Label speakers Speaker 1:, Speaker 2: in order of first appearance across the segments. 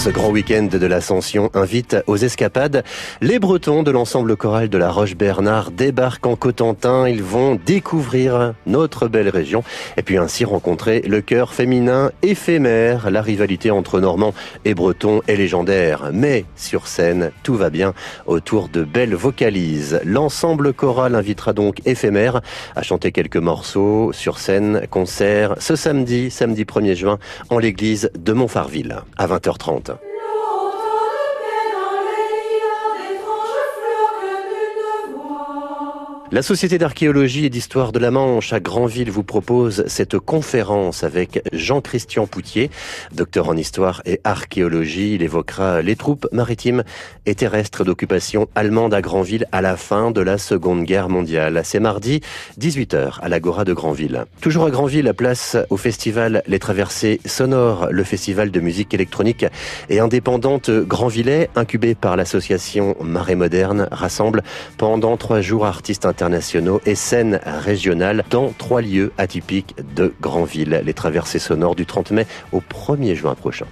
Speaker 1: Ce grand week-end de l'Ascension invite aux escapades. Les Bretons de l'ensemble choral de la Roche-Bernard débarquent en Cotentin. Ils vont découvrir notre belle région et puis ainsi rencontrer le cœur féminin éphémère. La rivalité entre Normands et Bretons est légendaire. Mais sur scène, tout va bien autour de belles vocalises. L'ensemble choral invitera donc éphémère à chanter quelques morceaux sur scène, concert ce samedi, samedi 1er juin, en l'église de Montfarville à 20h30. La Société d'archéologie et d'histoire de la Manche à Granville vous propose cette conférence avec Jean-Christian Poutier, docteur en histoire et archéologie. Il évoquera les troupes maritimes et terrestres d'occupation allemande à Granville à la fin de la Seconde Guerre mondiale. C'est mardi, 18h, à l'Agora de Granville. Toujours à Granville, place au festival Les Traversées Sonores, le festival de musique électronique et indépendante Granvillais, incubé par l'association Marée Moderne, rassemble pendant trois jours artistes internationaux et scènes régionales dans trois lieux atypiques de Granville. Les traversées sonores du 30 mai au 1er juin prochain.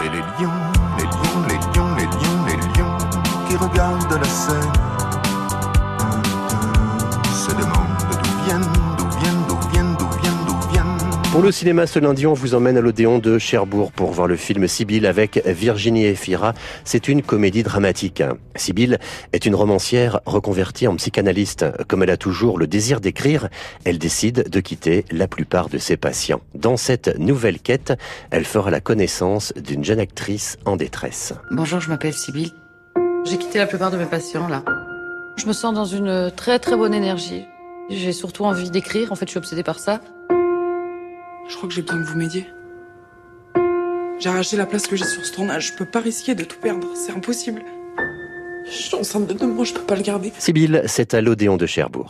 Speaker 1: Pour le cinéma ce lundi, on vous emmène à l'Odéon de Cherbourg pour voir le film Sibylle avec Virginie Efira. C'est une comédie dramatique. Sibylle est une romancière reconvertie en psychanalyste. Comme elle a toujours le désir d'écrire, elle décide de quitter la plupart de ses patients. Dans cette nouvelle quête, elle fera la connaissance d'une jeune actrice en détresse.
Speaker 2: Bonjour, je m'appelle Sybille. J'ai quitté la plupart de mes patients là. Je me sens dans une très très bonne énergie. J'ai surtout envie d'écrire, en fait je suis obsédée par ça.
Speaker 3: Je crois que j'ai besoin que vous m'aidiez. J'ai arraché la place que j'ai sur ce tournage. Je peux pas risquer de tout perdre. C'est impossible. Je suis enceinte de deux mois, je peux pas le garder.
Speaker 1: Sibylle, c'est à l'Odéon de Cherbourg.